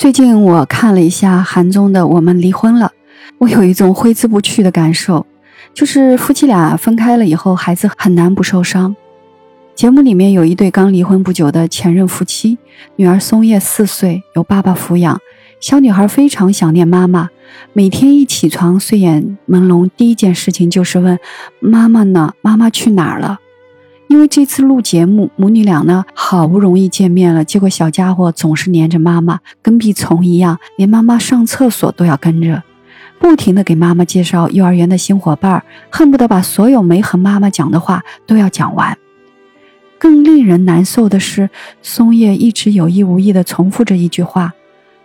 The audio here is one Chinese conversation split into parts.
最近我看了一下韩综的《我们离婚了》，我有一种挥之不去的感受，就是夫妻俩分开了以后，孩子很难不受伤。节目里面有一对刚离婚不久的前任夫妻，女儿松叶四岁，由爸爸抚养。小女孩非常想念妈妈，每天一起床睡眼朦胧，第一件事情就是问妈妈呢？妈妈去哪儿了？因为这次录节目，母女俩呢好不容易见面了，结果小家伙总是黏着妈妈，跟屁虫一样，连妈妈上厕所都要跟着，不停的给妈妈介绍幼儿园的新伙伴，恨不得把所有没和妈妈讲的话都要讲完。更令人难受的是，松叶一直有意无意的重复着一句话。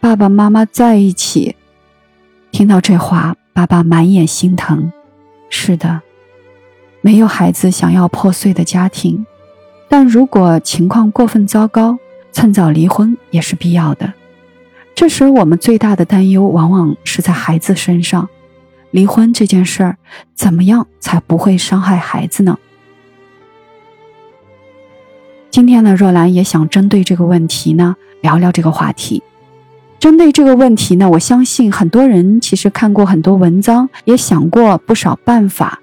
爸爸妈妈在一起，听到这话，爸爸满眼心疼。是的，没有孩子想要破碎的家庭，但如果情况过分糟糕，趁早离婚也是必要的。这时，我们最大的担忧往往是在孩子身上。离婚这件事儿，怎么样才不会伤害孩子呢？今天呢，若兰也想针对这个问题呢，聊聊这个话题。针对这个问题呢，我相信很多人其实看过很多文章，也想过不少办法。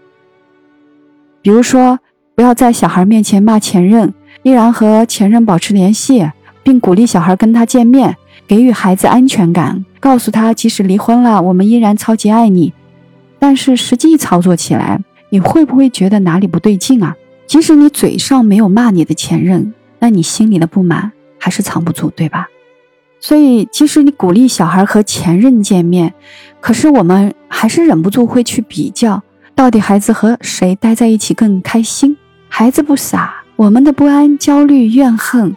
比如说，不要在小孩面前骂前任，依然和前任保持联系，并鼓励小孩跟他见面，给予孩子安全感，告诉他即使离婚了，我们依然超级爱你。但是实际操作起来，你会不会觉得哪里不对劲啊？即使你嘴上没有骂你的前任，那你心里的不满还是藏不住，对吧？所以，即使你鼓励小孩和前任见面，可是我们还是忍不住会去比较，到底孩子和谁待在一起更开心？孩子不傻，我们的不安、焦虑、怨恨，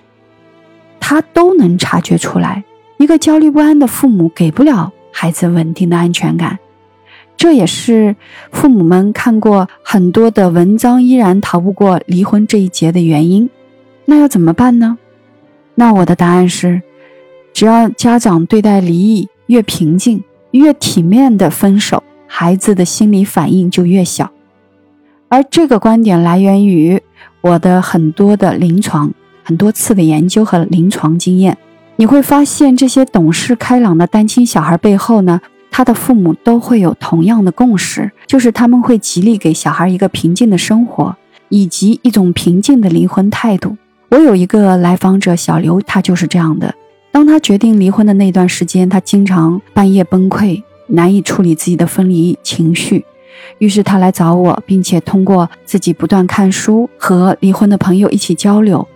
他都能察觉出来。一个焦虑不安的父母，给不了孩子稳定的安全感，这也是父母们看过很多的文章，依然逃不过离婚这一劫的原因。那要怎么办呢？那我的答案是。只要家长对待离异越平静、越体面的分手，孩子的心理反应就越小。而这个观点来源于我的很多的临床、很多次的研究和临床经验。你会发现，这些懂事开朗的单亲小孩背后呢，他的父母都会有同样的共识，就是他们会极力给小孩一个平静的生活，以及一种平静的离婚态度。我有一个来访者小刘，他就是这样的。当他决定离婚的那段时间，他经常半夜崩溃，难以处理自己的分离情绪。于是他来找我，并且通过自己不断看书和离婚的朋友一起交流，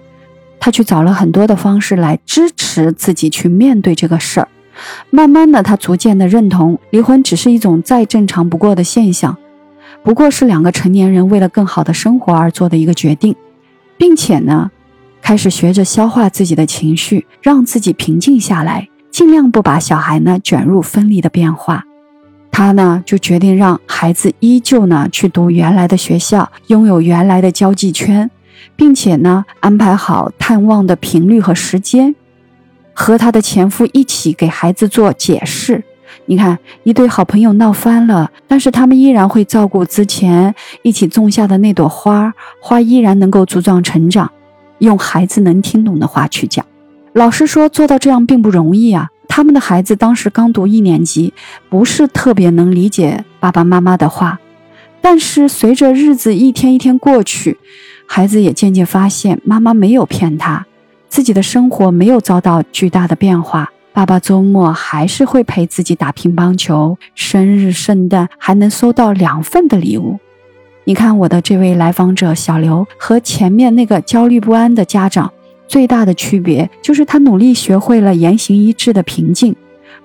他去找了很多的方式来支持自己去面对这个事儿。慢慢的，他逐渐的认同离婚只是一种再正常不过的现象，不过是两个成年人为了更好的生活而做的一个决定，并且呢。开始学着消化自己的情绪，让自己平静下来，尽量不把小孩呢卷入分离的变化。他呢就决定让孩子依旧呢去读原来的学校，拥有原来的交际圈，并且呢安排好探望的频率和时间，和他的前夫一起给孩子做解释。你看，一对好朋友闹翻了，但是他们依然会照顾之前一起种下的那朵花，花依然能够茁壮成长。用孩子能听懂的话去讲，老师说做到这样并不容易啊。他们的孩子当时刚读一年级，不是特别能理解爸爸妈妈的话。但是随着日子一天一天过去，孩子也渐渐发现妈妈没有骗他，自己的生活没有遭到巨大的变化。爸爸周末还是会陪自己打乒乓球，生日、圣诞还能收到两份的礼物。你看我的这位来访者小刘和前面那个焦虑不安的家长最大的区别就是他努力学会了言行一致的平静，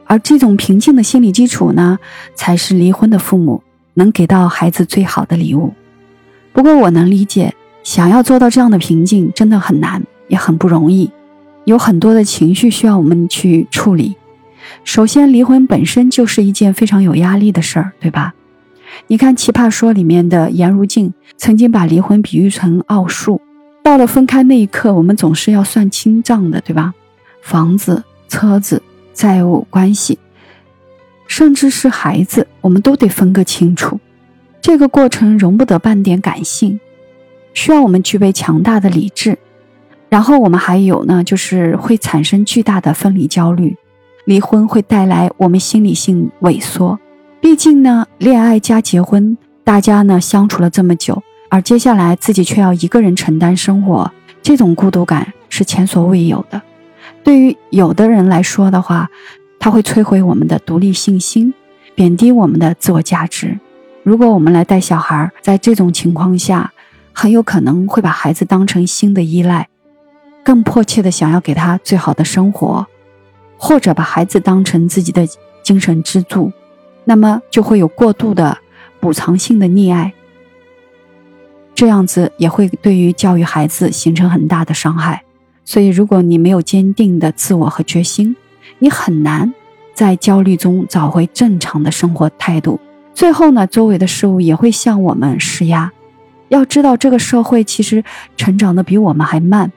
而这种平静的心理基础呢，才是离婚的父母能给到孩子最好的礼物。不过我能理解，想要做到这样的平静真的很难，也很不容易，有很多的情绪需要我们去处理。首先，离婚本身就是一件非常有压力的事儿，对吧？你看《奇葩说》里面的颜如静曾经把离婚比喻成奥数，到了分开那一刻，我们总是要算清账的，对吧？房子、车子、债务、关系，甚至是孩子，我们都得分个清楚。这个过程容不得半点感性，需要我们具备强大的理智。然后我们还有呢，就是会产生巨大的分离焦虑。离婚会带来我们心理性萎缩。毕竟呢，恋爱加结婚，大家呢相处了这么久，而接下来自己却要一个人承担生活，这种孤独感是前所未有的。对于有的人来说的话，它会摧毁我们的独立信心，贬低我们的自我价值。如果我们来带小孩，在这种情况下，很有可能会把孩子当成新的依赖，更迫切的想要给他最好的生活，或者把孩子当成自己的精神支柱，那么就会有过度的补偿性的溺爱。这样子也会对于教育孩子形成很大的伤害。所以，如果你没有坚定的自我和决心，你很难在焦虑中找回正常的生活态度。最后呢，周围的事物也会向我们施压。要知道，这个社会其实成长的比我们还慢，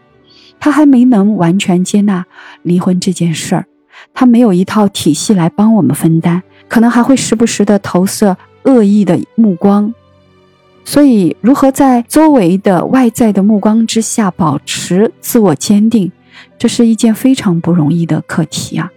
他还没能完全接纳离婚这件事儿，他没有一套体系来帮我们分担，可能还会时不时的投射恶意的目光。所以，如何在周围的外在的目光之下保持自我坚定，这是一件非常不容易的课题啊。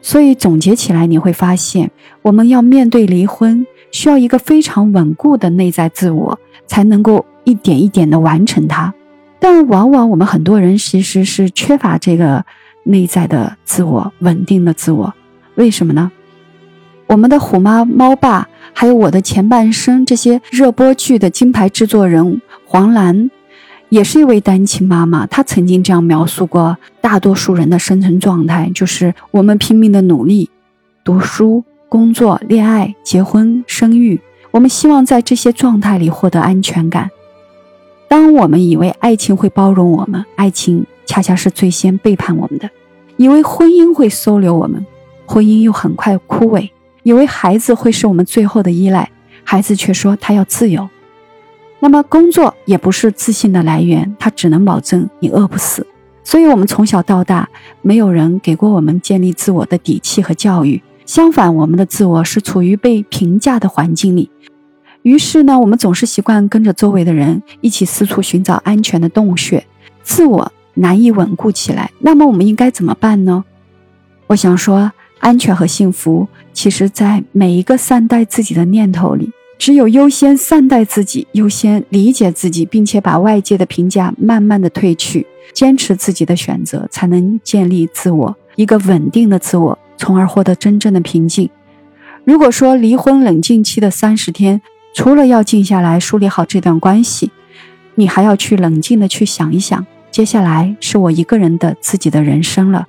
所以总结起来，你会发现，我们要面对离婚，需要一个非常稳固的内在自我，才能够一点一点的完成它。但往往我们很多人其实是缺乏这个内在的自我、稳定的自我，为什么呢？我们的虎妈猫爸。还有我的前半生，这些热播剧的金牌制作人黄澜，也是一位单亲妈妈。她曾经这样描述过大多数人的生存状态：就是我们拼命的努力，读书、工作、恋爱、结婚、生育，我们希望在这些状态里获得安全感。当我们以为爱情会包容我们，爱情恰恰是最先背叛我们的；以为婚姻会收留我们，婚姻又很快枯萎。以为孩子会是我们最后的依赖，孩子却说他要自由。那么工作也不是自信的来源，它只能保证你饿不死。所以，我们从小到大，没有人给过我们建立自我的底气和教育。相反，我们的自我是处于被评价的环境里。于是呢，我们总是习惯跟着周围的人一起四处寻找安全的洞穴，自我难以稳固起来。那么，我们应该怎么办呢？我想说。安全和幸福，其实，在每一个善待自己的念头里。只有优先善待自己，优先理解自己，并且把外界的评价慢慢的褪去，坚持自己的选择，才能建立自我一个稳定的自我，从而获得真正的平静。如果说离婚冷静期的三十天，除了要静下来梳理好这段关系，你还要去冷静的去想一想，接下来是我一个人的自己的人生了。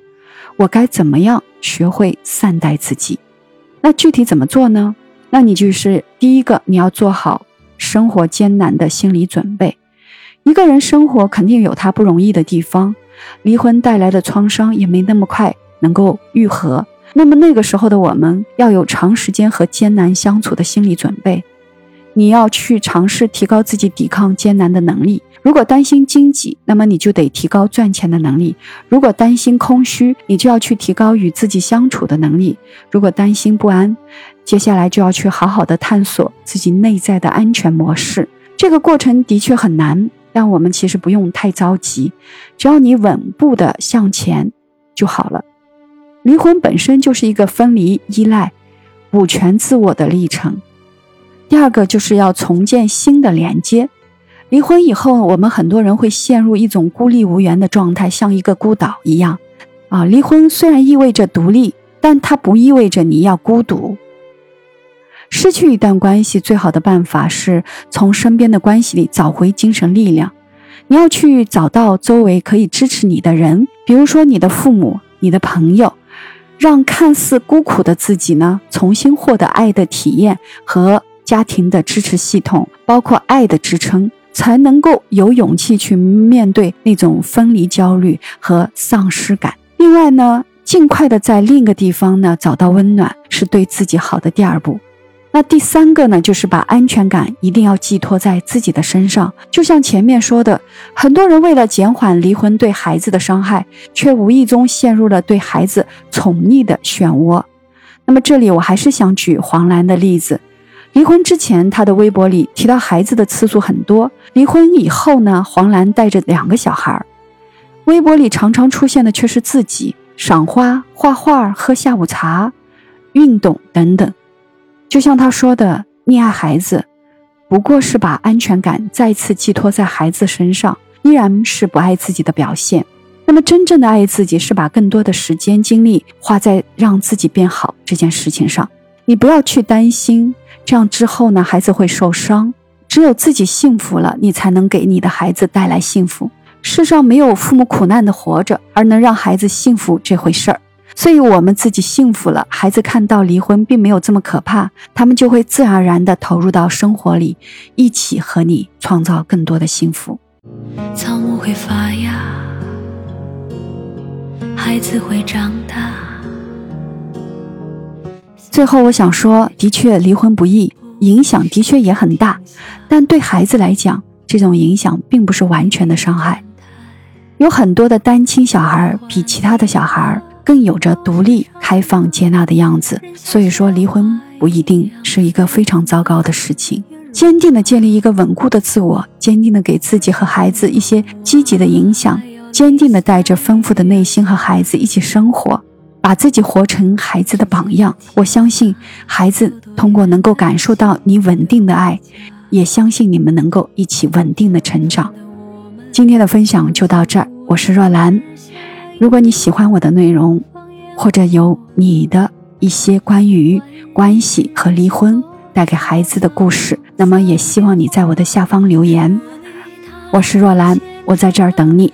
我该怎么样学会善待自己？那具体怎么做呢？那你就是第一个，你要做好生活艰难的心理准备。一个人生活肯定有他不容易的地方，离婚带来的创伤也没那么快能够愈合。那么那个时候的我们要有长时间和艰难相处的心理准备。你要去尝试提高自己抵抗艰难的能力。如果担心经济，那么你就得提高赚钱的能力；如果担心空虚，你就要去提高与自己相处的能力；如果担心不安，接下来就要去好好的探索自己内在的安全模式。这个过程的确很难，但我们其实不用太着急，只要你稳步的向前就好了。离婚本身就是一个分离、依赖、补全自我的历程。第二个就是要重建新的连接。离婚以后，我们很多人会陷入一种孤立无援的状态，像一个孤岛一样。啊，离婚虽然意味着独立，但它不意味着你要孤独。失去一段关系，最好的办法是从身边的关系里找回精神力量。你要去找到周围可以支持你的人，比如说你的父母、你的朋友，让看似孤苦的自己呢，重新获得爱的体验和家庭的支持系统，包括爱的支撑。才能够有勇气去面对那种分离焦虑和丧失感。另外呢，尽快的在另一个地方呢找到温暖，是对自己好的第二步。那第三个呢，就是把安全感一定要寄托在自己的身上。就像前面说的，很多人为了减缓离婚对孩子的伤害，却无意中陷入了对孩子宠溺的漩涡。那么这里我还是想举黄兰的例子。离婚之前，他的微博里提到孩子的次数很多。离婚以后呢，黄兰带着两个小孩，微博里常常出现的却是自己。赏花、画画、喝下午茶、运动等等。就像他说的，溺爱孩子，不过是把安全感再次寄托在孩子身上，依然是不爱自己的表现。那么，真正的爱自己，是把更多的时间精力花在让自己变好这件事情上。你不要去担心，这样之后呢，孩子会受伤。只有自己幸福了，你才能给你的孩子带来幸福。世上没有父母苦难的活着，而能让孩子幸福这回事儿。所以，我们自己幸福了，孩子看到离婚并没有这么可怕，他们就会自然而然地投入到生活里，一起和你创造更多的幸福。草木会发芽，孩子会长大。最后，我想说，的确，离婚不易，影响的确也很大，但对孩子来讲，这种影响并不是完全的伤害。有很多的单亲小孩比其他的小孩更有着独立、开放、接纳的样子，所以说，离婚不一定是一个非常糟糕的事情。坚定的建立一个稳固的自我，坚定的给自己和孩子一些积极的影响，坚定的带着丰富的内心和孩子一起生活。把自己活成孩子的榜样，我相信孩子通过能够感受到你稳定的爱，也相信你们能够一起稳定的成长。今天的分享就到这儿，我是若兰。如果你喜欢我的内容，或者有你的一些关于关系和离婚带给孩子的故事，那么也希望你在我的下方留言。我是若兰，我在这儿等你。